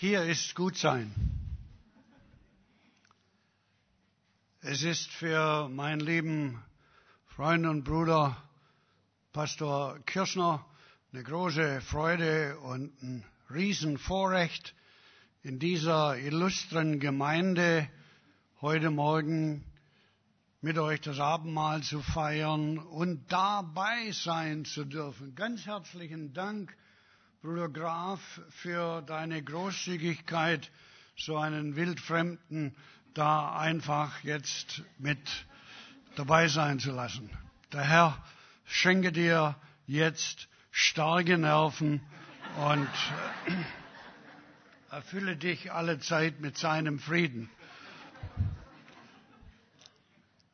Hier ist Gutsein. Es ist für meinen lieben Freund und Bruder Pastor Kirschner eine große Freude und ein Riesenvorrecht, in dieser illustren Gemeinde heute Morgen mit euch das Abendmahl zu feiern und dabei sein zu dürfen. Ganz herzlichen Dank, Bruder Graf, für deine Großzügigkeit, so einen Wildfremden da einfach jetzt mit dabei sein zu lassen. Der Herr schenke dir jetzt starke Nerven und erfülle dich alle Zeit mit seinem Frieden.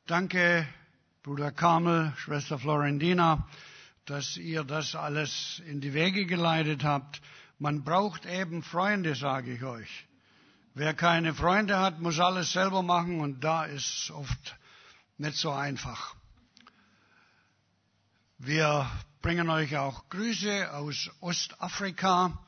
Danke, Bruder Carmel, Schwester Florentina, dass ihr das alles in die Wege geleitet habt. Man braucht eben Freunde, sage ich euch. Wer keine Freunde hat, muss alles selber machen und da ist oft nicht so einfach. Wir bringen euch auch Grüße aus Ostafrika.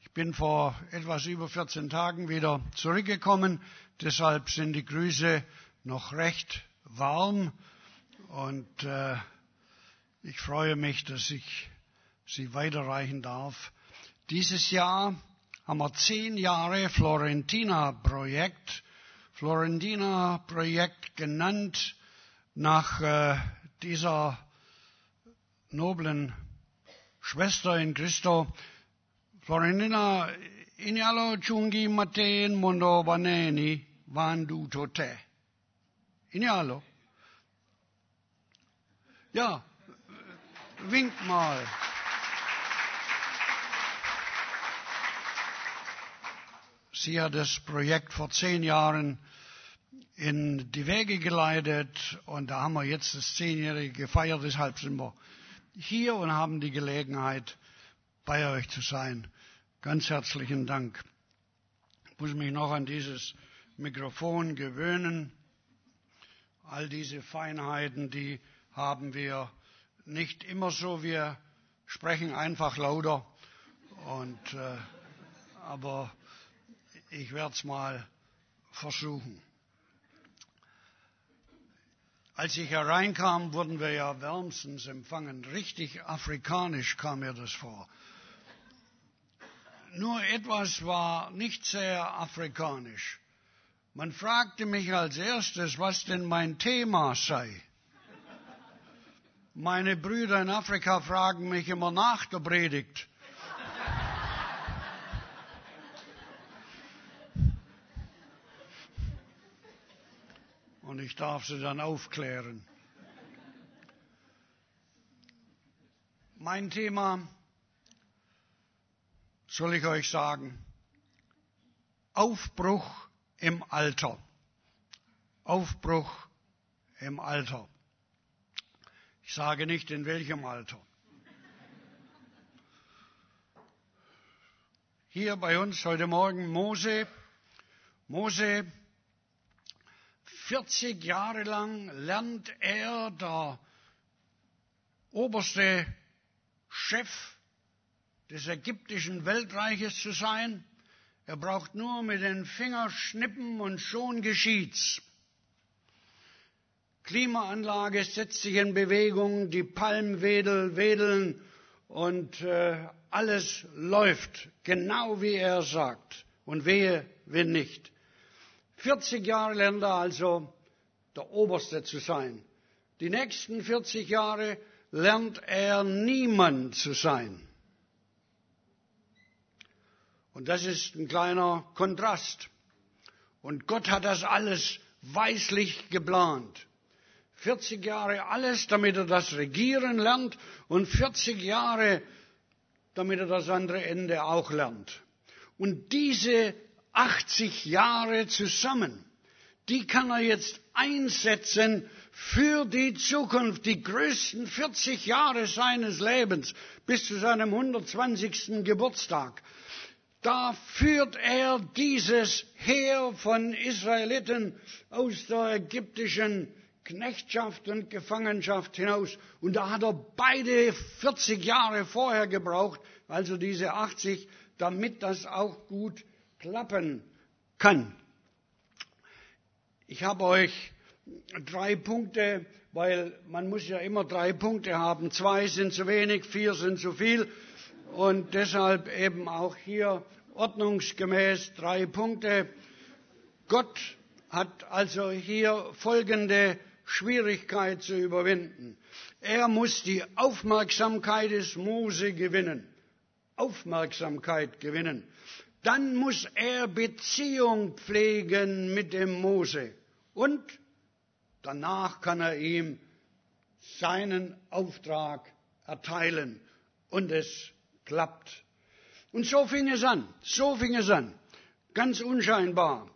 Ich bin vor etwas über 14 Tagen wieder zurückgekommen, deshalb sind die Grüße noch recht warm und äh, ich freue mich, dass ich sie weiterreichen darf. Dieses Jahr haben wir zehn Jahre Florentina-Projekt, Florentina-Projekt genannt nach äh, dieser noblen Schwester in Christo. Florentina Inyalo chungi maten mondo baneni vandu tote. Inyalo. Ja, wink mal. Sie hat das Projekt vor zehn Jahren in die Wege geleitet und da haben wir jetzt das Zehnjährige gefeiert, deshalb sind wir hier und haben die Gelegenheit, bei euch zu sein. Ganz herzlichen Dank. Ich muss mich noch an dieses Mikrofon gewöhnen. All diese Feinheiten, die haben wir nicht immer so. Wir sprechen einfach lauter. Und, äh, aber ich werde es mal versuchen. Als ich hereinkam, wurden wir ja wärmstens empfangen. Richtig afrikanisch kam mir das vor. Nur etwas war nicht sehr afrikanisch. Man fragte mich als erstes, was denn mein Thema sei. Meine Brüder in Afrika fragen mich immer nach der Predigt. Und ich darf sie dann aufklären. Mein Thema, soll ich euch sagen, Aufbruch im Alter. Aufbruch im Alter. Ich sage nicht in welchem Alter. Hier bei uns heute Morgen Mose. Mose, 40 Jahre lang lernt er, der oberste Chef des ägyptischen Weltreiches zu sein. Er braucht nur mit den Fingern schnippen und schon geschieht's. Klimaanlage setzt sich in Bewegung, die Palmen wedeln und äh, alles läuft genau wie er sagt. Und wehe, wenn nicht. 40 Jahre lernt er also der Oberste zu sein. Die nächsten 40 Jahre lernt er niemand zu sein. Und das ist ein kleiner Kontrast. Und Gott hat das alles weislich geplant. 40 Jahre alles, damit er das Regieren lernt und 40 Jahre, damit er das andere Ende auch lernt. Und diese 80 Jahre zusammen, die kann er jetzt einsetzen für die Zukunft, die größten 40 Jahre seines Lebens bis zu seinem 120. Geburtstag. Da führt er dieses Heer von Israeliten aus der ägyptischen Knechtschaft und Gefangenschaft hinaus. Und da hat er beide 40 Jahre vorher gebraucht, also diese 80, damit das auch gut klappen kann. Ich habe euch drei Punkte, weil man muss ja immer drei Punkte haben. Zwei sind zu wenig, vier sind zu viel. Und deshalb eben auch hier ordnungsgemäß drei Punkte. Gott hat also hier folgende Schwierigkeit zu überwinden. Er muss die Aufmerksamkeit des Mose gewinnen. Aufmerksamkeit gewinnen. Dann muss er Beziehung pflegen mit dem Mose. Und danach kann er ihm seinen Auftrag erteilen. Und es klappt. Und so fing es an. So fing es an. Ganz unscheinbar.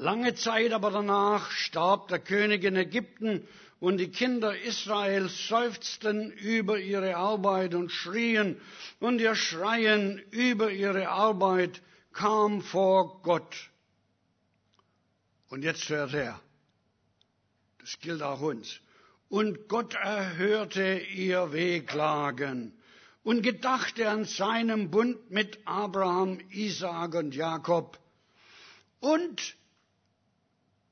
Lange Zeit aber danach starb der König in Ägypten und die Kinder Israels seufzten über ihre Arbeit und schrien und ihr Schreien über ihre Arbeit kam vor Gott. Und jetzt hört er, das gilt auch uns, und Gott erhörte ihr Wehklagen und gedachte an seinem Bund mit Abraham, Isaak und Jakob. Und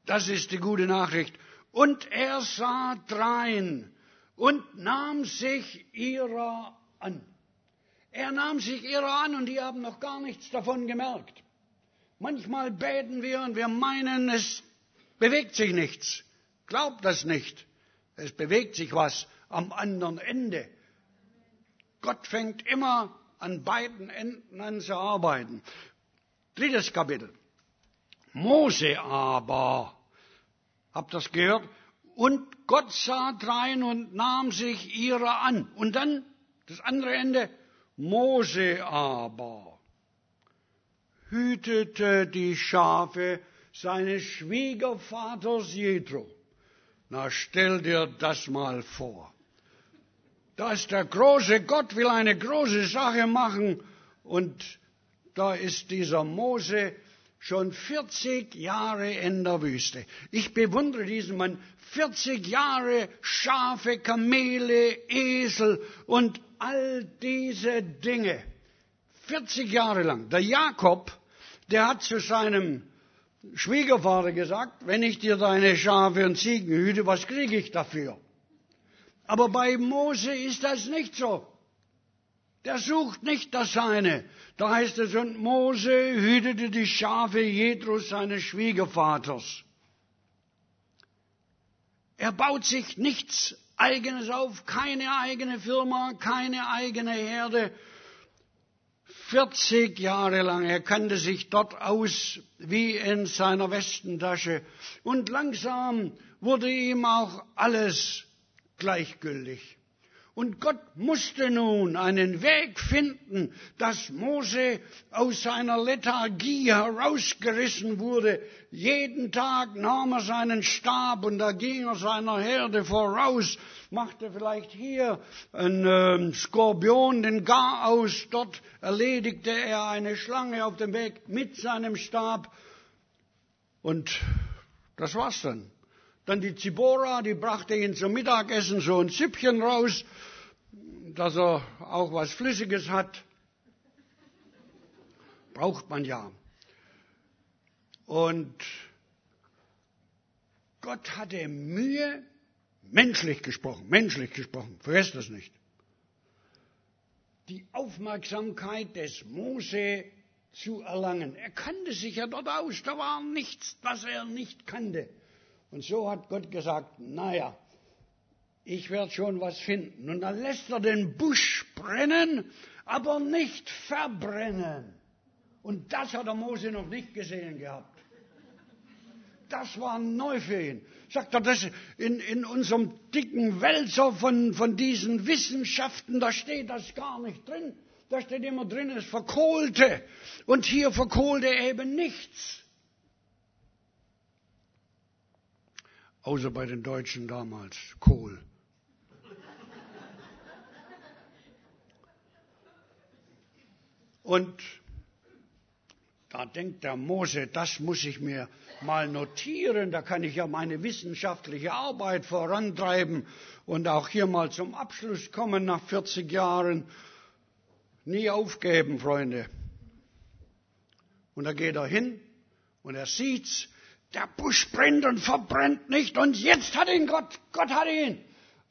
das ist die gute Nachricht. Und er sah drein und nahm sich ihrer an. Er nahm sich ihrer an und die haben noch gar nichts davon gemerkt. Manchmal beten wir und wir meinen, es bewegt sich nichts. Glaubt das nicht. Es bewegt sich was am anderen Ende. Gott fängt immer an beiden Enden an zu arbeiten. Drittes Kapitel. Mose aber Habt das gehört? Und Gott sah drein und nahm sich ihrer an. Und dann das andere Ende. Mose aber hütete die Schafe seines Schwiegervaters Jethro. Na, stell dir das mal vor. Da ist der große Gott, will eine große Sache machen und da ist dieser Mose, schon 40 Jahre in der Wüste. Ich bewundere diesen Mann. 40 Jahre Schafe, Kamele, Esel und all diese Dinge. 40 Jahre lang. Der Jakob, der hat zu seinem Schwiegervater gesagt, wenn ich dir deine Schafe und Ziegen hüte, was kriege ich dafür? Aber bei Mose ist das nicht so. Der sucht nicht das Seine. Da heißt es, und Mose hütete die Schafe Jethros, seines Schwiegervaters. Er baut sich nichts Eigenes auf, keine eigene Firma, keine eigene Herde. 40 Jahre lang, er kannte sich dort aus wie in seiner Westentasche. Und langsam wurde ihm auch alles gleichgültig. Und Gott musste nun einen Weg finden, dass Mose aus seiner Lethargie herausgerissen wurde. Jeden Tag nahm er seinen Stab und da ging er seiner Herde voraus, machte vielleicht hier einen äh, Skorpion den Gar aus, dort erledigte er eine Schlange auf dem Weg mit seinem Stab und das war's dann. Dann die Zibora, die brachte ihn zum Mittagessen so ein Süppchen raus, dass er auch was Flüssiges hat. Braucht man ja. Und Gott hatte Mühe, menschlich gesprochen, menschlich gesprochen, vergesst das nicht, die Aufmerksamkeit des Mose zu erlangen. Er kannte sich ja dort aus, da war nichts, das er nicht kannte. Und so hat Gott gesagt, naja, ich werde schon was finden. Und dann lässt er den Busch brennen, aber nicht verbrennen. Und das hat der Mose noch nicht gesehen gehabt. Das war neu für ihn. Sagt er, das in, in unserem dicken Wälzer von, von diesen Wissenschaften, da steht das gar nicht drin. Da steht immer drin, es verkohlte. Und hier verkohlte eben nichts. Außer bei den Deutschen damals, Kohl. Und da denkt der Mose, das muss ich mir mal notieren, da kann ich ja meine wissenschaftliche Arbeit vorantreiben und auch hier mal zum Abschluss kommen nach 40 Jahren. Nie aufgeben, Freunde. Und da geht er hin und er sieht's. Der Busch brennt und verbrennt nicht. Und jetzt hat ihn Gott. Gott hat ihn.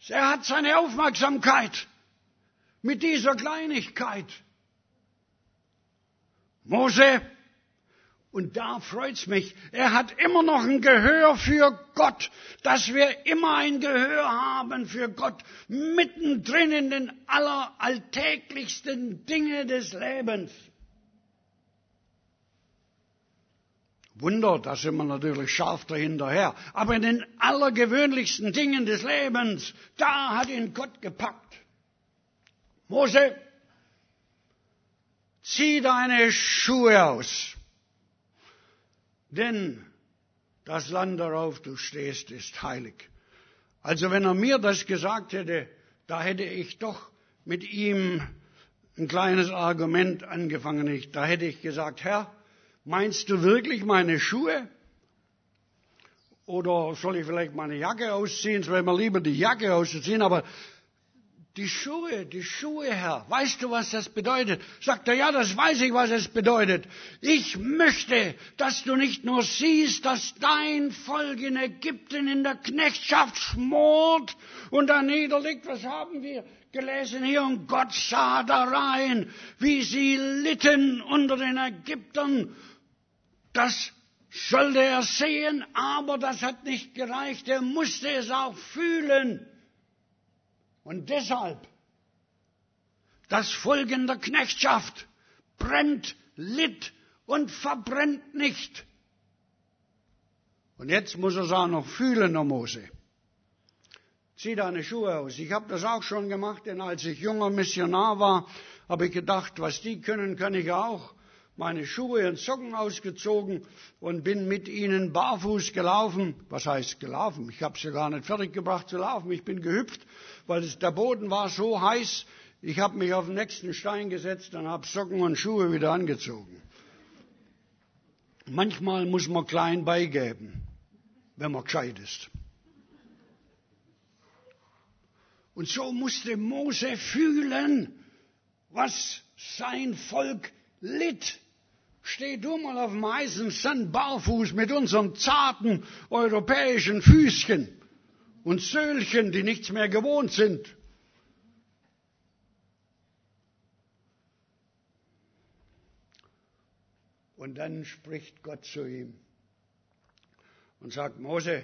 Er hat seine Aufmerksamkeit mit dieser Kleinigkeit. Mose, und da freut's mich, er hat immer noch ein Gehör für Gott, dass wir immer ein Gehör haben für Gott, mittendrin in den alleralltäglichsten Dinge des Lebens. Wunder, da sind wir natürlich scharf dahinterher. Aber in den allergewöhnlichsten Dingen des Lebens, da hat ihn Gott gepackt. Mose, zieh deine Schuhe aus, denn das Land, darauf du stehst, ist heilig. Also wenn er mir das gesagt hätte, da hätte ich doch mit ihm ein kleines Argument angefangen. Da hätte ich gesagt, Herr, meinst du wirklich meine Schuhe? Oder soll ich vielleicht meine Jacke ausziehen? Es wäre mir lieber die Jacke auszuziehen, aber die Schuhe, die Schuhe, Herr, weißt du, was das bedeutet? Sagt er, ja, das weiß ich, was es bedeutet. Ich möchte, dass du nicht nur siehst, dass dein Volk in Ägypten in der Knechtschaft schmort und da niederliegt. Was haben wir gelesen hier? Und Gott sah da rein, wie sie litten unter den Ägyptern. Das sollte er sehen, aber das hat nicht gereicht. Er musste es auch fühlen. Und deshalb, das Volk in der Knechtschaft brennt, litt und verbrennt nicht. Und jetzt muss er es auch noch fühlen, der Mose. Zieh deine Schuhe aus. Ich habe das auch schon gemacht, denn als ich junger Missionar war, habe ich gedacht, was die können, kann ich auch meine Schuhe und Socken ausgezogen und bin mit ihnen barfuß gelaufen. Was heißt gelaufen? Ich habe sie gar nicht fertiggebracht zu laufen. Ich bin gehüpft, weil es, der Boden war so heiß. Ich habe mich auf den nächsten Stein gesetzt und habe Socken und Schuhe wieder angezogen. Manchmal muss man klein beigeben, wenn man gescheit ist. Und so musste Mose fühlen, was sein Volk litt. Steh du mal auf dem heißen Sand barfuß mit unseren zarten europäischen Füßchen und Söhlchen, die nichts mehr gewohnt sind. Und dann spricht Gott zu ihm und sagt, Mose,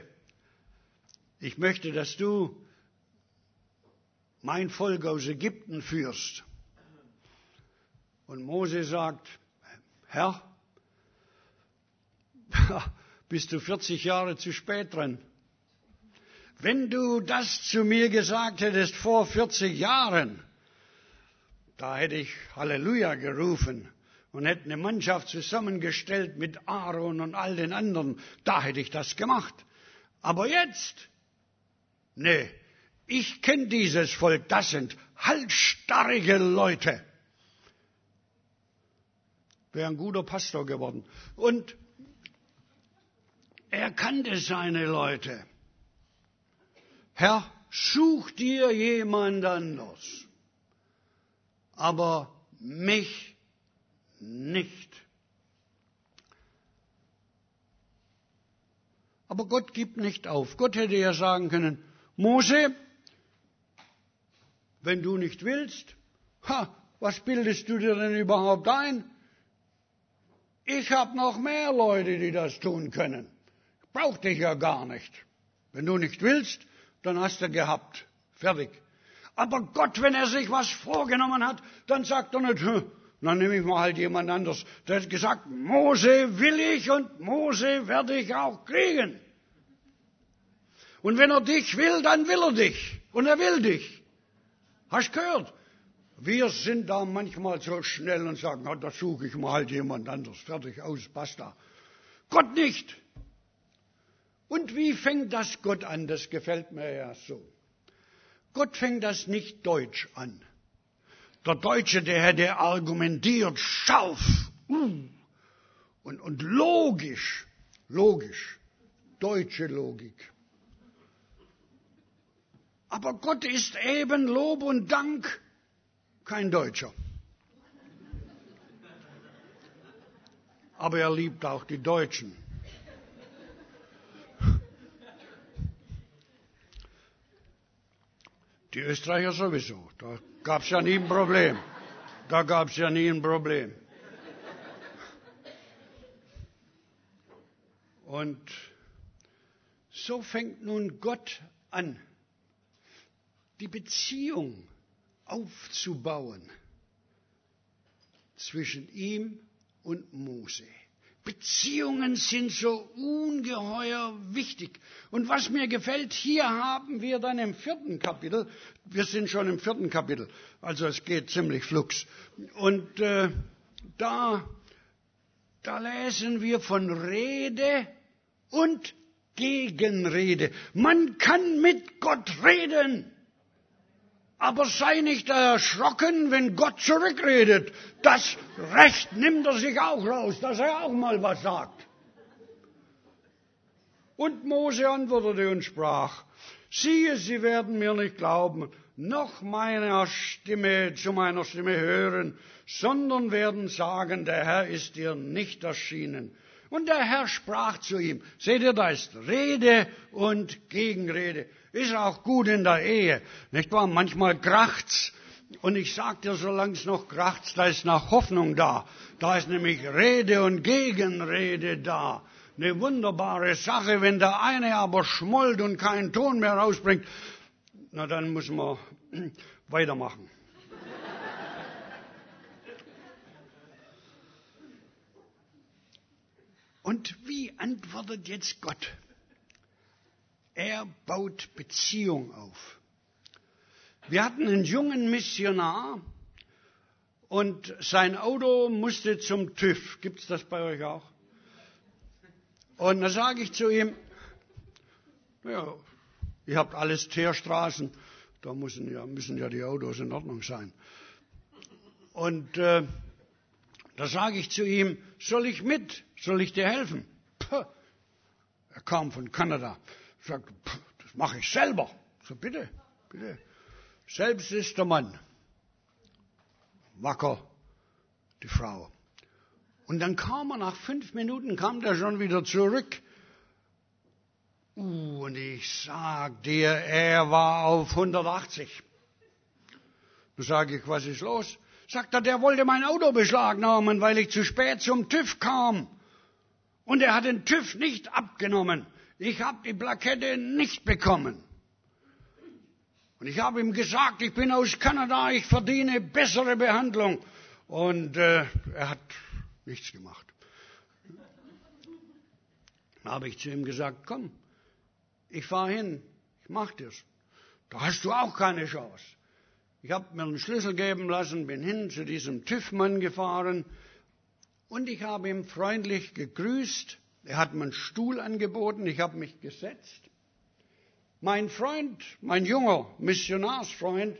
ich möchte, dass du mein Volk aus Ägypten führst. Und Mose sagt, Herr, bist du 40 Jahre zu spät dran. Wenn du das zu mir gesagt hättest vor 40 Jahren, da hätte ich Halleluja gerufen und hätte eine Mannschaft zusammengestellt mit Aaron und all den anderen. Da hätte ich das gemacht. Aber jetzt, nee, ich kenne dieses Volk, das sind halsstarrige Leute wäre ein guter Pastor geworden. Und er kannte seine Leute. Herr, such dir jemand anders, aber mich nicht. Aber Gott gibt nicht auf. Gott hätte ja sagen können, Mose, wenn du nicht willst, ha, was bildest du dir denn überhaupt ein? Ich habe noch mehr Leute, die das tun können. Ich brauche dich ja gar nicht. Wenn du nicht willst, dann hast du gehabt. Fertig. Aber Gott, wenn er sich was vorgenommen hat, dann sagt er nicht, dann nehme ich mal halt jemand anders. Der hat gesagt, Mose will ich und Mose werde ich auch kriegen. Und wenn er dich will, dann will er dich. Und er will dich. Hast gehört? Wir sind da manchmal so schnell und sagen, na, da suche ich mal halt jemand anders. Fertig, aus, basta. Gott nicht. Und wie fängt das Gott an? Das gefällt mir ja so. Gott fängt das nicht deutsch an. Der Deutsche, der hätte argumentiert, scharf uh, und, und logisch, logisch, deutsche Logik. Aber Gott ist eben Lob und Dank kein Deutscher. aber er liebt auch die Deutschen. Die Österreicher sowieso. Da gab es ja nie ein Problem. Da gab es ja nie ein Problem. Und so fängt nun Gott an, die Beziehung aufzubauen zwischen ihm und Mose. Beziehungen sind so ungeheuer wichtig. Und was mir gefällt, hier haben wir dann im vierten Kapitel, wir sind schon im vierten Kapitel, also es geht ziemlich flugs. Und äh, da, da lesen wir von Rede und Gegenrede. Man kann mit Gott reden. Aber sei nicht erschrocken, wenn Gott zurückredet. Das Recht nimmt er sich auch raus, dass er auch mal was sagt. Und Mose antwortete und sprach, siehe, sie werden mir nicht glauben, noch meiner Stimme zu meiner Stimme hören, sondern werden sagen, der Herr ist dir nicht erschienen. Und der Herr sprach zu ihm, seht ihr, da ist Rede und Gegenrede. Ist auch gut in der Ehe, nicht wahr? Manchmal kracht's. Und ich sag dir, solange es noch kracht's, da ist noch Hoffnung da. Da ist nämlich Rede und Gegenrede da. Eine wunderbare Sache, wenn der eine aber schmollt und keinen Ton mehr rausbringt, na dann muss man weitermachen. Und wie antwortet jetzt Gott? Er baut Beziehung auf. Wir hatten einen jungen Missionar und sein Auto musste zum TÜV. Gibt es das bei euch auch? Und da sage ich zu ihm, ja, ihr habt alles Teerstraßen, da müssen ja, müssen ja die Autos in Ordnung sein. Und äh, da sage ich zu ihm, soll ich mit? Soll ich dir helfen? Puh. Er kam von Kanada. Sagt, das mache ich selber. So bitte, bitte. Selbst ist der Mann. Wacker, die Frau. Und dann kam er nach fünf Minuten, kam der schon wieder zurück. Uh, und ich sag dir, er war auf 180. Da sage ich, was ist los? Sagt er, der wollte mein Auto beschlagnahmen, weil ich zu spät zum TÜV kam. Und er hat den TÜV nicht abgenommen. Ich habe die Plakette nicht bekommen. Und ich habe ihm gesagt, ich bin aus Kanada, ich verdiene bessere Behandlung. Und äh, er hat nichts gemacht. Dann habe ich zu ihm gesagt, komm, ich fahre hin, ich mache das. Da hast du auch keine Chance. Ich habe mir einen Schlüssel geben lassen, bin hin zu diesem TÜV-Mann gefahren und ich habe ihm freundlich gegrüßt er hat mir einen Stuhl angeboten, ich habe mich gesetzt. Mein Freund, mein junger Missionarsfreund,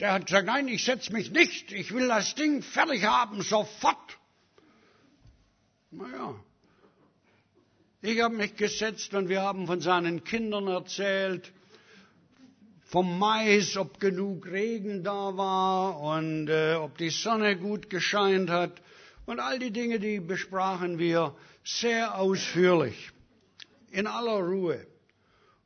der hat gesagt, nein, ich setze mich nicht, ich will das Ding fertig haben, sofort. Naja, ich habe mich gesetzt und wir haben von seinen Kindern erzählt, vom Mais, ob genug Regen da war und äh, ob die Sonne gut gescheint hat. Und all die Dinge, die besprachen wir sehr ausführlich, in aller Ruhe.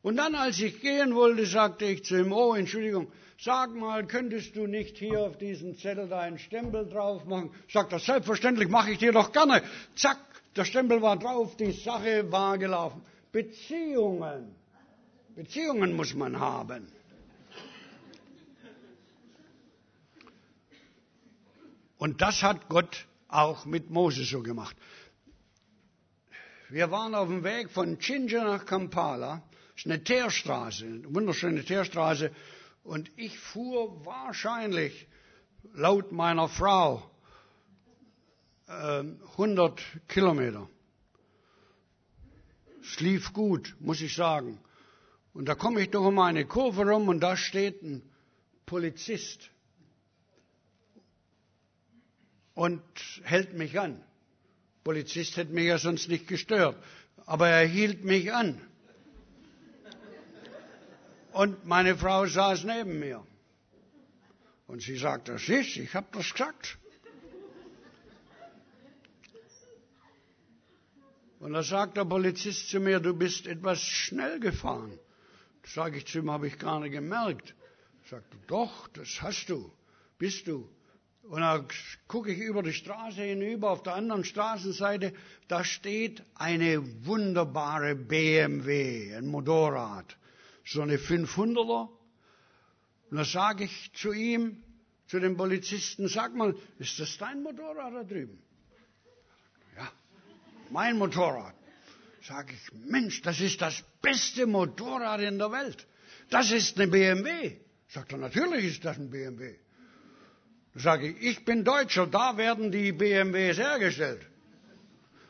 Und dann, als ich gehen wollte, sagte ich zu ihm, oh, Entschuldigung, sag mal, könntest du nicht hier auf diesen Zettel deinen Stempel drauf machen? Sagt er, selbstverständlich mache ich dir doch gerne. Zack, der Stempel war drauf, die Sache war gelaufen. Beziehungen, Beziehungen muss man haben. Und das hat Gott auch mit Moses so gemacht. Wir waren auf dem Weg von Chinja nach Kampala. Das ist eine Teerstraße, eine wunderschöne Teerstraße. Und ich fuhr wahrscheinlich, laut meiner Frau, 100 ähm, Kilometer. Es lief gut, muss ich sagen. Und da komme ich doch um eine Kurve rum und da steht ein Polizist und hält mich an. Der Polizist hätte mich ja sonst nicht gestört, aber er hielt mich an. Und meine Frau saß neben mir. Und sie sagte, siehst, ich habe das gesagt. Und da sagt der Polizist zu mir, du bist etwas schnell gefahren. Sage ich zu ihm, habe ich gar nicht gemerkt. Sagt doch, das hast du, bist du. Und dann gucke ich über die Straße hinüber, auf der anderen Straßenseite, da steht eine wunderbare BMW, ein Motorrad, so eine 500er. Und da sage ich zu ihm, zu dem Polizisten, sag mal, ist das dein Motorrad da drüben? Ja, mein Motorrad. Sage ich, Mensch, das ist das beste Motorrad in der Welt. Das ist eine BMW. Sagt er, natürlich ist das ein BMW. Sage ich, ich bin Deutscher, da werden die BMWs hergestellt.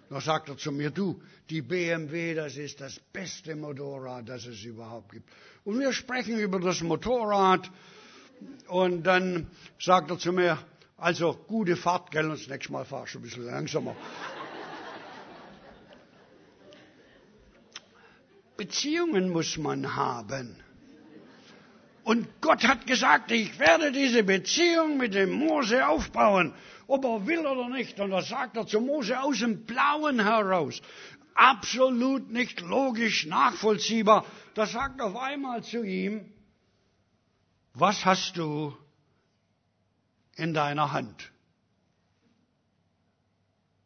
Da sagt er zu mir, du, die BMW, das ist das beste Motorrad, das es überhaupt gibt. Und wir sprechen über das Motorrad und dann sagt er zu mir, also gute Fahrt, gell, und das nächste Mal fahrst du ein bisschen langsamer. Beziehungen muss man haben. Und Gott hat gesagt, ich werde diese Beziehung mit dem Mose aufbauen, ob er will oder nicht. Und das sagt er zu Mose aus dem Blauen heraus. Absolut nicht logisch nachvollziehbar. Da sagt auf einmal zu ihm, was hast du in deiner Hand?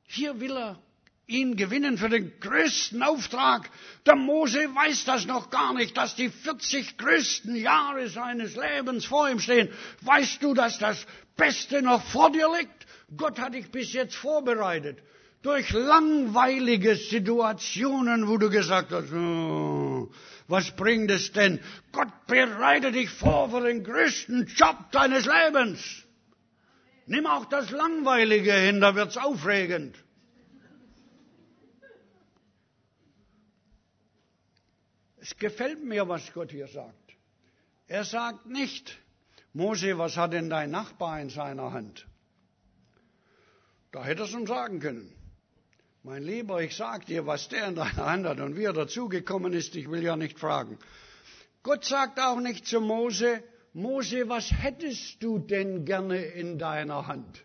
Hier will er ihn gewinnen für den größten Auftrag. Der Mose weiß das noch gar nicht, dass die 40 größten Jahre seines Lebens vor ihm stehen. Weißt du, dass das Beste noch vor dir liegt? Gott hat dich bis jetzt vorbereitet. Durch langweilige Situationen, wo du gesagt hast, oh, was bringt es denn? Gott bereitet dich vor für den größten Job deines Lebens. Nimm auch das Langweilige hin, da wird's aufregend. Es gefällt mir, was Gott hier sagt. Er sagt nicht, Mose, was hat denn dein Nachbar in seiner Hand? Da hätte er es ihm sagen können. Mein Lieber, ich sag dir, was der in deiner Hand hat und wie er dazugekommen ist, ich will ja nicht fragen. Gott sagt auch nicht zu Mose, Mose, was hättest du denn gerne in deiner Hand?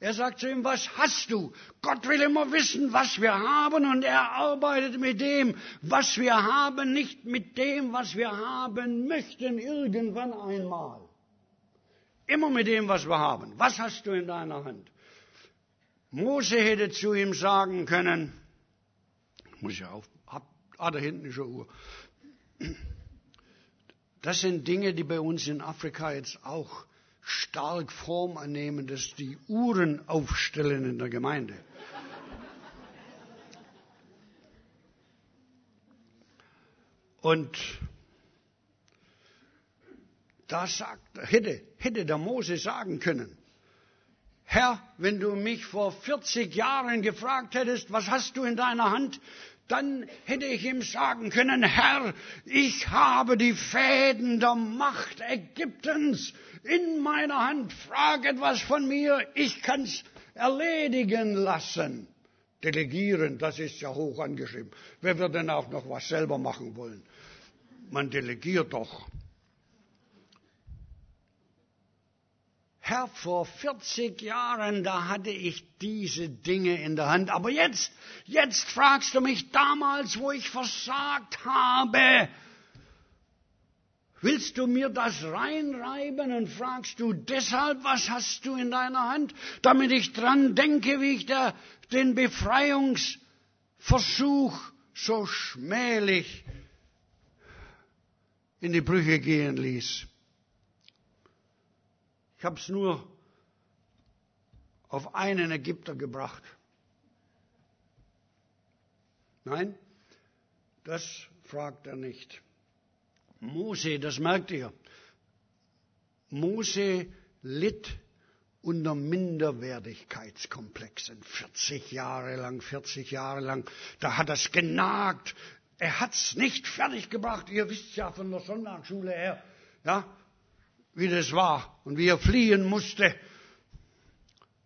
Er sagt zu ihm, was hast du? Gott will immer wissen, was wir haben und er arbeitet mit dem, was wir haben, nicht mit dem, was wir haben möchten irgendwann einmal. Immer mit dem, was wir haben. Was hast du in deiner Hand? Mose hätte zu ihm sagen können, muss ich auf, ah, da hinten ist eine Uhr. Das sind Dinge, die bei uns in Afrika jetzt auch stark Form annehmen, dass die Uhren aufstellen in der Gemeinde. Und da sagt, hätte, hätte der Mose sagen können, Herr, wenn du mich vor 40 Jahren gefragt hättest, was hast du in deiner Hand, dann hätte ich ihm sagen können, Herr, ich habe die Fäden der Macht Ägyptens in meiner Hand, frag etwas von mir, ich kann's erledigen lassen. Delegieren, das ist ja hoch angeschrieben. Wer wird denn auch noch was selber machen wollen? Man delegiert doch. Herr, vor 40 Jahren, da hatte ich diese Dinge in der Hand. Aber jetzt, jetzt fragst du mich damals, wo ich versagt habe. Willst du mir das reinreiben und fragst du deshalb, was hast du in deiner Hand, damit ich dran denke, wie ich der, den Befreiungsversuch so schmählich in die Brüche gehen ließ. Ich habe es nur auf einen Ägypter gebracht. Nein, das fragt er nicht. Mose, das merkt ihr. Mose litt unter Minderwertigkeitskomplexen. 40 Jahre lang, 40 Jahre lang. Da hat es genagt. Er hat es nicht fertiggebracht. Ihr wisst ja von der Sonntagsschule her. Ja, wie das war und wie er fliehen musste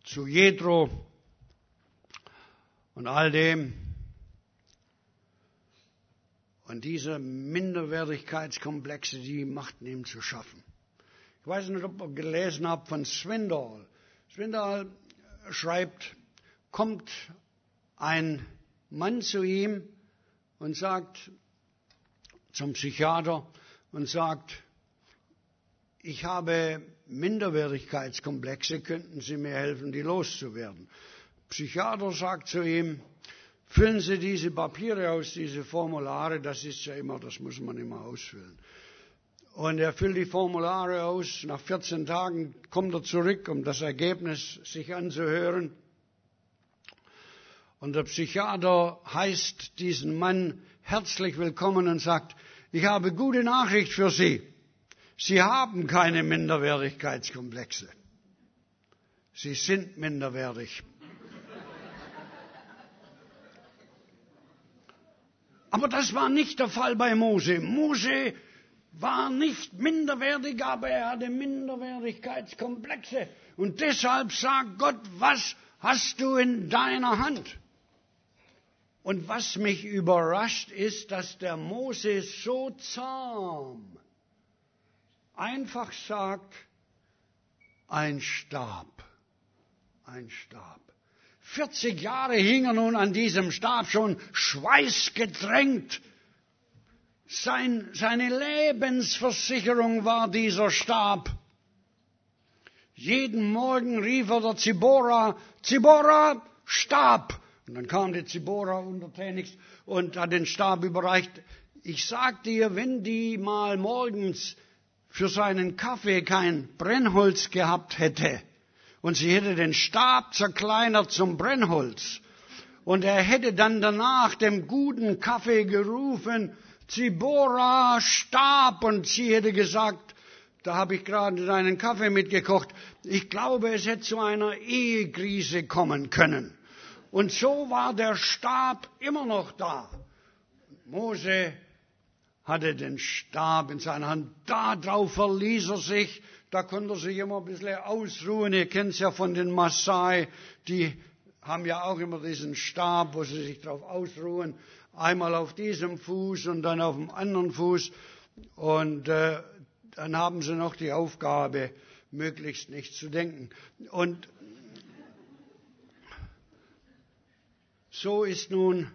zu Jethro und all dem. Und diese Minderwertigkeitskomplexe, die machten ihm zu schaffen. Ich weiß nicht, ob ihr gelesen habt von Swindoll. Swindoll schreibt, kommt ein Mann zu ihm und sagt zum Psychiater und sagt, ich habe Minderwertigkeitskomplexe, könnten Sie mir helfen, die loszuwerden? Psychiater sagt zu ihm, füllen Sie diese Papiere aus, diese Formulare, das ist ja immer, das muss man immer ausfüllen. Und er füllt die Formulare aus. Nach 14 Tagen kommt er zurück, um das Ergebnis sich anzuhören. Und der Psychiater heißt diesen Mann herzlich willkommen und sagt, ich habe gute Nachricht für Sie. Sie haben keine Minderwertigkeitskomplexe. Sie sind minderwertig. Aber das war nicht der Fall bei Mose. Mose war nicht minderwertig, aber er hatte Minderwertigkeitskomplexe. Und deshalb sagt Gott, was hast du in deiner Hand? Und was mich überrascht ist, dass der Mose so zahm einfach sagt, ein Stab, ein Stab. 40 Jahre hing er nun an diesem Stab, schon schweißgedrängt sein, seine Lebensversicherung war dieser Stab. Jeden Morgen rief er der Zibora, Zibora, Stab. Und dann kam die Zibora untertänigst und hat den Stab überreicht. Ich sag dir, wenn die mal morgens für seinen Kaffee kein Brennholz gehabt hätte und sie hätte den Stab zerkleinert zum Brennholz und er hätte dann danach dem guten Kaffee gerufen, Zibora starb und sie hätte gesagt, da habe ich gerade einen Kaffee mitgekocht, ich glaube, es hätte zu einer Ehekrise kommen können. Und so war der Stab immer noch da. Mose hatte den Stab in seiner Hand. Darauf verließ er sich. Da konnte er sich immer ein bisschen ausruhen. Ihr kennt es ja von den Maasai. Die haben ja auch immer diesen Stab, wo sie sich darauf ausruhen einmal auf diesem Fuß und dann auf dem anderen Fuß. Und äh, dann haben sie noch die Aufgabe, möglichst nicht zu denken. Und so ist nun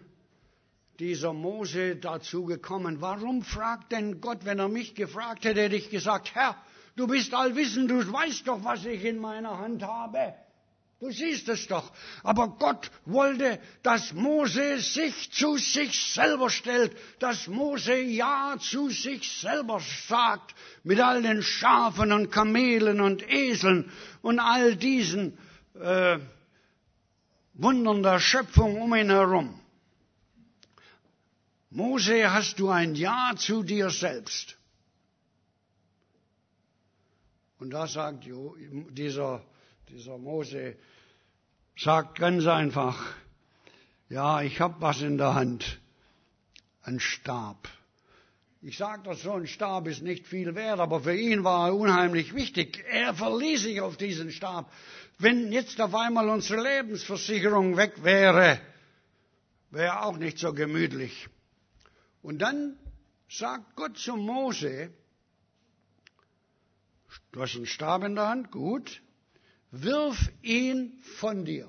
dieser Mose dazu gekommen. Warum fragt denn Gott, wenn er mich gefragt hätte, hätte ich gesagt, Herr, du bist allwissend, du weißt doch, was ich in meiner Hand habe. Du siehst es doch. Aber Gott wollte, dass Mose sich zu sich selber stellt, dass Mose Ja zu sich selber sagt, mit all den Schafen und Kamelen und Eseln und all diesen äh, Wundern der Schöpfung um ihn herum. Mose, hast du ein Ja zu dir selbst? Und da sagt dieser, dieser Mose, sagt ganz einfach, ja, ich habe was in der Hand, ein Stab. Ich sage das so, ein Stab ist nicht viel wert, aber für ihn war er unheimlich wichtig. Er verließ sich auf diesen Stab. Wenn jetzt auf einmal unsere Lebensversicherung weg wäre, wäre auch nicht so gemütlich. Und dann sagt Gott zu Mose, du hast einen Stab in der Hand, gut, wirf ihn von dir.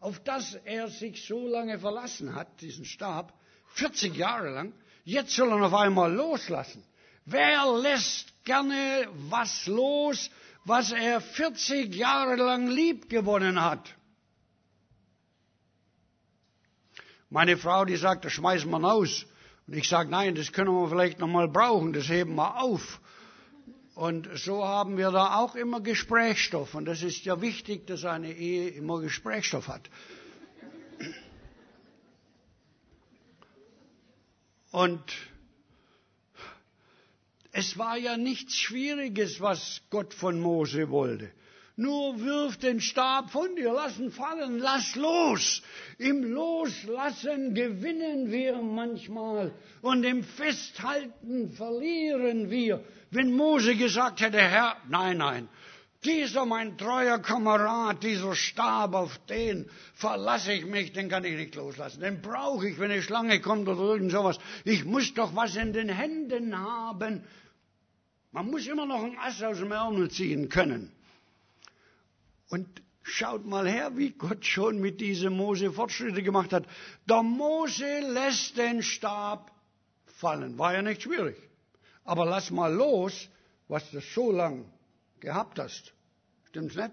Auf das er sich so lange verlassen hat, diesen Stab, 40 Jahre lang, jetzt soll er auf einmal loslassen. Wer lässt gerne was los, was er 40 Jahre lang liebgewonnen hat? Meine Frau, die sagt, das schmeißen wir aus. Und ich sage, nein, das können wir vielleicht noch mal brauchen, das heben wir auf. Und so haben wir da auch immer Gesprächsstoff. Und das ist ja wichtig, dass eine Ehe immer Gesprächsstoff hat. Und es war ja nichts Schwieriges, was Gott von Mose wollte. Nur wirf den Stab von dir, lass ihn fallen, lass los. Im Loslassen gewinnen wir manchmal und im Festhalten verlieren wir. Wenn Mose gesagt hätte, Herr, nein, nein, dieser mein treuer Kamerad, dieser Stab, auf den verlasse ich mich, den kann ich nicht loslassen. Den brauche ich, wenn eine Schlange kommt oder irgend sowas. Ich muss doch was in den Händen haben. Man muss immer noch ein Ass aus dem Ärmel ziehen können. Und Schaut mal her, wie Gott schon mit diesem Mose Fortschritte gemacht hat. Der Mose lässt den Stab fallen. War ja nicht schwierig. Aber lass mal los, was du so lang gehabt hast. Stimmt's nicht?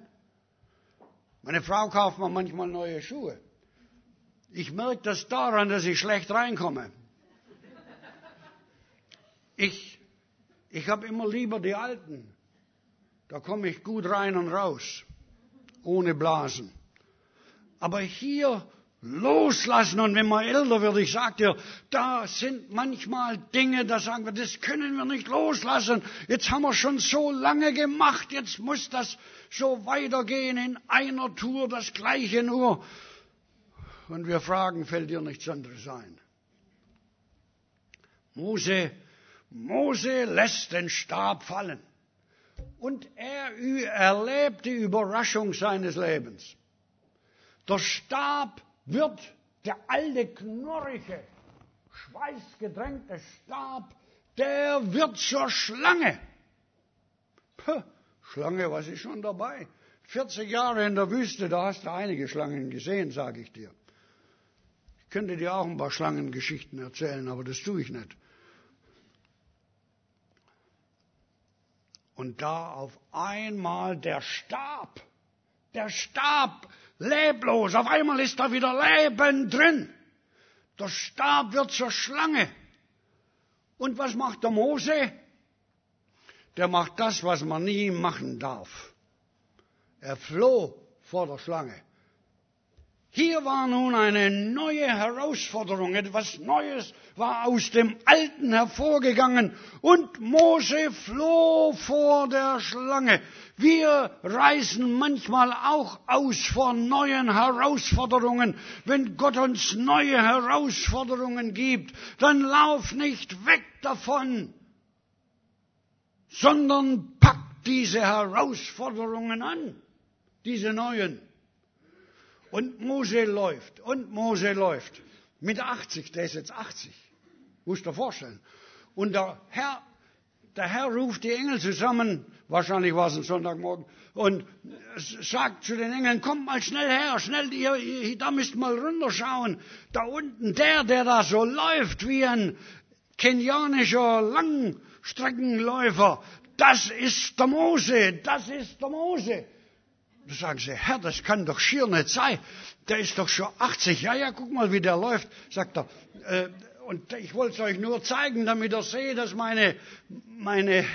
Meine Frau kauft mir manchmal neue Schuhe. Ich merke das daran, dass ich schlecht reinkomme. Ich, ich habe immer lieber die alten. Da komme ich gut rein und raus, ohne Blasen. Aber hier loslassen und wenn man älter wird, ich sage dir, da sind manchmal Dinge, da sagen wir, das können wir nicht loslassen. Jetzt haben wir schon so lange gemacht, jetzt muss das so weitergehen in einer Tour, das gleiche nur. Und wir fragen, fällt dir nichts anderes ein? Mose, Mose lässt den Stab fallen. Und er erlebt die Überraschung seines Lebens. Der Stab wird, der alte, knorrige, schweißgedrängte Stab, der wird zur Schlange. Puh, Schlange, was ist schon dabei? 40 Jahre in der Wüste, da hast du einige Schlangen gesehen, sage ich dir. Ich könnte dir auch ein paar Schlangengeschichten erzählen, aber das tue ich nicht. Und da auf einmal der Stab, der Stab, leblos, auf einmal ist da wieder Leben drin. Der Stab wird zur Schlange. Und was macht der Mose? Der macht das, was man nie machen darf. Er floh vor der Schlange. Hier war nun eine neue Herausforderung, etwas Neues war aus dem Alten hervorgegangen und Mose floh vor der Schlange. Wir reisen manchmal auch aus vor neuen Herausforderungen. Wenn Gott uns neue Herausforderungen gibt, dann lauf nicht weg davon, sondern pack diese Herausforderungen an, diese neuen. Und Mose läuft, und Mose läuft. Mit 80, der ist jetzt 80. Musst du dir vorstellen. Und der Herr, der Herr ruft die Engel zusammen, wahrscheinlich war es ein Sonntagmorgen, und sagt zu den Engeln, kommt mal schnell her, schnell, ihr, ihr, da müsst mal runterschauen. Da unten, der, der da so läuft wie ein kenianischer Langstreckenläufer, das ist der Mose, das ist der Mose. Da sagen sie, Herr, das kann doch schier nicht sein. Der ist doch schon 80. Ja, ja, guck mal, wie der läuft, sagt er. Äh, und ich wollte es euch nur zeigen, damit ihr seht, dass meine, meine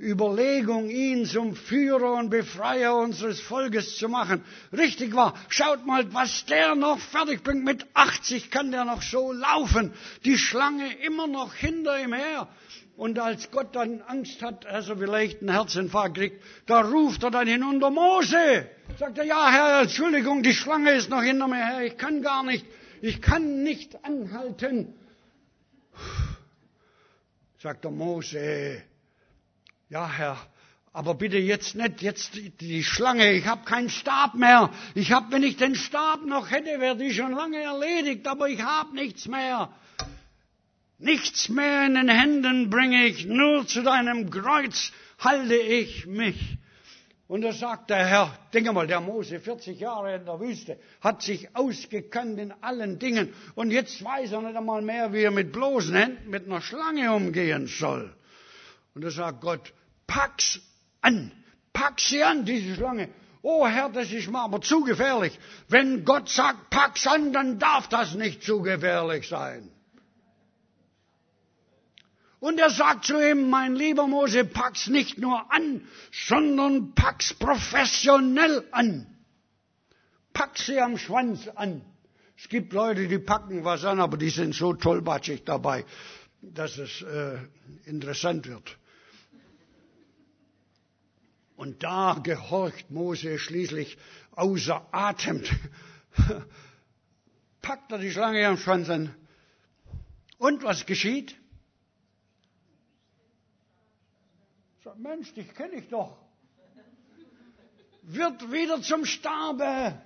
Überlegung, ihn zum Führer und Befreier unseres Volkes zu machen, richtig war. Schaut mal, was der noch fertig bringt. Mit 80 kann der noch so laufen. Die Schlange immer noch hinter ihm her. Und als Gott dann Angst hat, also vielleicht einen Herzinfarkt kriegt, da ruft er dann hinunter, Mose! Sagt er, ja Herr, Entschuldigung, die Schlange ist noch hinter mir her, ich kann gar nicht, ich kann nicht anhalten. Sagt der Mose, ja Herr, aber bitte jetzt nicht, jetzt die Schlange, ich habe keinen Stab mehr. Ich habe, wenn ich den Stab noch hätte, wäre die schon lange erledigt, aber ich habe nichts mehr. Nichts mehr in den Händen bringe ich, nur zu deinem Kreuz halte ich mich. Und da sagt der Herr, denke mal, der Mose, 40 Jahre in der Wüste, hat sich ausgekannt in allen Dingen. Und jetzt weiß er nicht einmal mehr, wie er mit bloßen Händen mit einer Schlange umgehen soll. Und da sagt Gott, pack's an, pack sie an, diese Schlange. Oh Herr, das ist mir aber zu gefährlich. Wenn Gott sagt, pack's an, dann darf das nicht zu gefährlich sein. Und er sagt zu ihm, mein lieber Mose, pack's nicht nur an, sondern pack's professionell an. Pack sie am Schwanz an. Es gibt Leute, die packen was an, aber die sind so tollbatschig dabei, dass es äh, interessant wird. Und da gehorcht Mose schließlich außer Atem. Packt er die Schlange am Schwanz an. Und was geschieht? Sagt, Mensch, dich kenne ich doch. Wird wieder zum Stabe.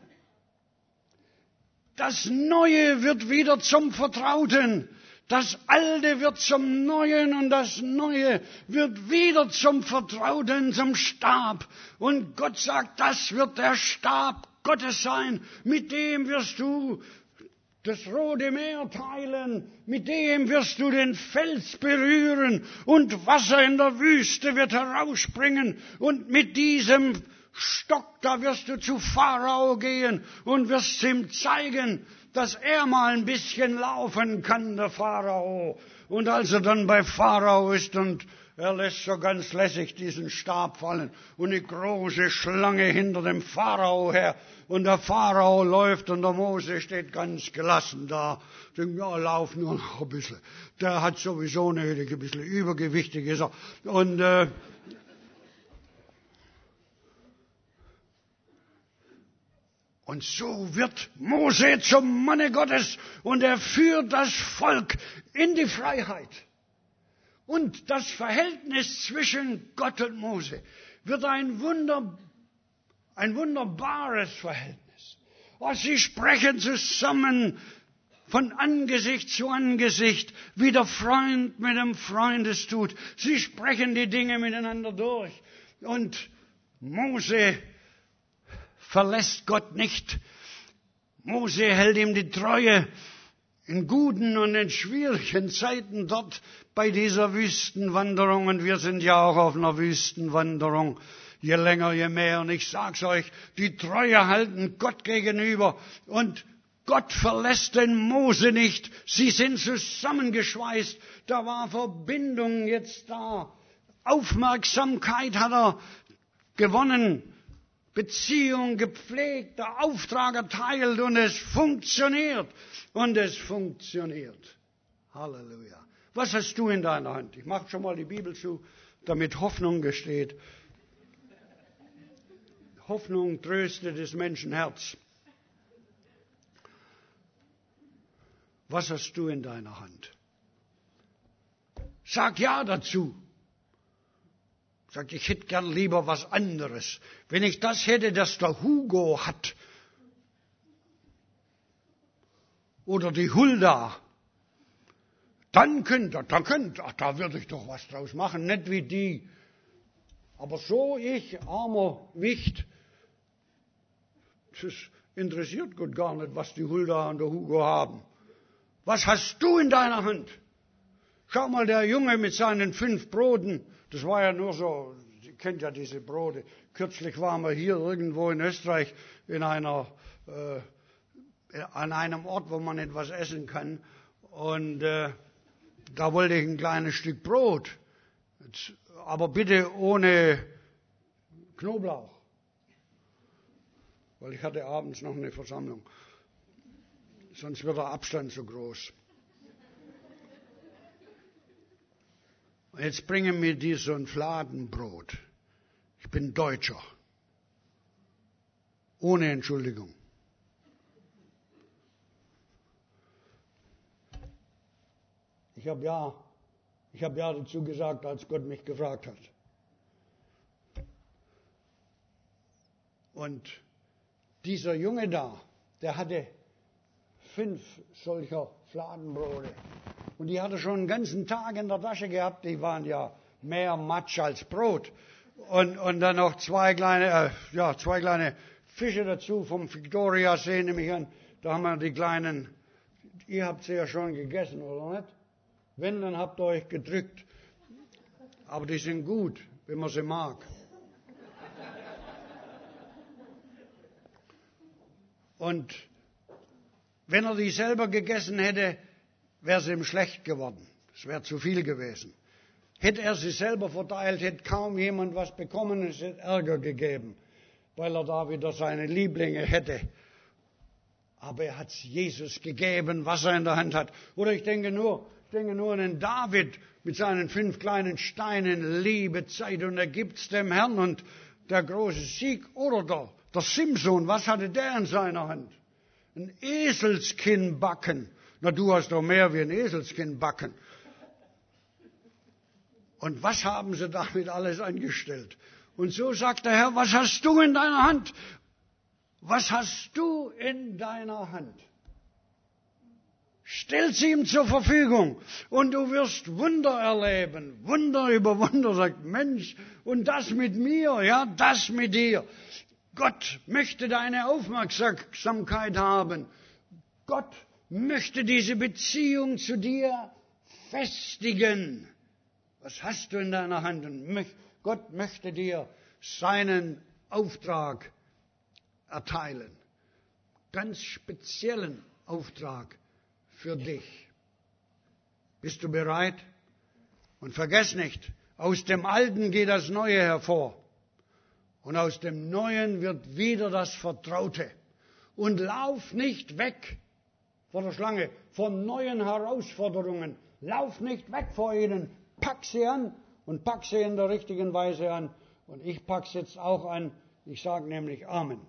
Das Neue wird wieder zum Vertrauten. Das Alte wird zum Neuen und das Neue wird wieder zum Vertrauten, zum Stab. Und Gott sagt, das wird der Stab Gottes sein. Mit dem wirst du das Rote Meer teilen, mit dem wirst du den Fels berühren und Wasser in der Wüste wird herausspringen und mit diesem Stock, da wirst du zu Pharao gehen und wirst ihm zeigen, dass er mal ein bisschen laufen kann, der Pharao. Und als er dann bei Pharao ist und er lässt so ganz lässig diesen Stab fallen und eine große Schlange hinter dem Pharao her. Und der Pharao läuft und der Mose steht ganz gelassen da. Denkt, ja, lauf nur noch ein bisschen. Der hat sowieso nötig, ein bisschen übergewichtig ist er. Und, äh, Und so wird Mose zum Manne Gottes und er führt das Volk in die Freiheit. Und das Verhältnis zwischen Gott und Mose wird ein, Wunder, ein wunderbares Verhältnis. Oh, sie sprechen zusammen von Angesicht zu Angesicht, wie der Freund mit dem Freund es tut. Sie sprechen die Dinge miteinander durch. Und Mose verlässt Gott nicht. Mose hält ihm die Treue in guten und in schwierigen Zeiten dort bei dieser Wüstenwanderung. Und wir sind ja auch auf einer Wüstenwanderung. Je länger, je mehr. Und ich sag's euch, die Treue halten Gott gegenüber. Und Gott verlässt den Mose nicht. Sie sind zusammengeschweißt. Da war Verbindung jetzt da. Aufmerksamkeit hat er gewonnen. Beziehung gepflegt, der Auftrag erteilt und es funktioniert. Und es funktioniert. Halleluja. Was hast du in deiner Hand? Ich mache schon mal die Bibel zu, damit Hoffnung gesteht. Hoffnung tröstet des Menschen Herz. Was hast du in deiner Hand? Sag ja dazu. Sagt, ich hätte gern lieber was anderes. Wenn ich das hätte, das der Hugo hat, oder die Hulda, dann könnte, dann könnte, ach, da würde ich doch was draus machen, nicht wie die. Aber so ich, armer Wicht, das interessiert Gott gar nicht, was die Hulda und der Hugo haben. Was hast du in deiner Hand? Schau mal, der Junge mit seinen fünf Broten, das war ja nur so, ihr kennt ja diese Brote. Kürzlich waren wir hier irgendwo in Österreich in einer, äh, an einem Ort, wo man etwas essen kann. Und äh, da wollte ich ein kleines Stück Brot, aber bitte ohne Knoblauch, weil ich hatte abends noch eine Versammlung. Sonst wird der Abstand zu groß. Jetzt bringen mir die so ein Fladenbrot. Ich bin Deutscher. Ohne Entschuldigung. Ich habe ja, ich habe ja dazu gesagt, als Gott mich gefragt hat. Und dieser Junge da, der hatte fünf solcher Fladenbrote. Und die hat er schon einen ganzen Tag in der Tasche gehabt. Die waren ja mehr Matsch als Brot. Und, und dann noch zwei kleine, äh, ja, zwei kleine Fische dazu vom Victoria See, nehme ich an. Da haben wir die kleinen, ihr habt sie ja schon gegessen, oder nicht? Wenn, dann habt ihr euch gedrückt. Aber die sind gut, wenn man sie mag. Und wenn er die selber gegessen hätte, wäre es ihm schlecht geworden. Es wäre zu viel gewesen. Hätte er sie selber verteilt, hätte kaum jemand was bekommen, es hätte Ärger gegeben, weil er da wieder seine Lieblinge hätte. Aber er hat Jesus gegeben, was er in der Hand hat. Oder ich denke nur, denke nur an den David mit seinen fünf kleinen Steinen, Liebe, Zeit, und er gibt's dem Herrn und der große Sieg. Oder der, der Simson, was hatte der in seiner Hand? Ein Eselskinn backen. Na, du hast doch mehr wie ein Eselskinn backen. Und was haben sie damit alles angestellt? Und so sagt der Herr, was hast du in deiner Hand? Was hast du in deiner Hand? Stell sie ihm zur Verfügung und du wirst Wunder erleben. Wunder über Wunder, sagt Mensch, und das mit mir, ja, das mit dir. Gott möchte deine Aufmerksamkeit haben. Gott möchte diese Beziehung zu dir festigen. Was hast du in deiner Hand? Und Gott möchte dir seinen Auftrag erteilen. Ganz speziellen Auftrag für dich. Bist du bereit? Und vergess nicht, aus dem Alten geht das Neue hervor. Und aus dem Neuen wird wieder das Vertraute. Und lauf nicht weg vor der Schlange, von neuen Herausforderungen. Lauf nicht weg vor ihnen. Pack sie an und pack sie in der richtigen Weise an. Und ich pack's jetzt auch an. Ich sage nämlich Amen.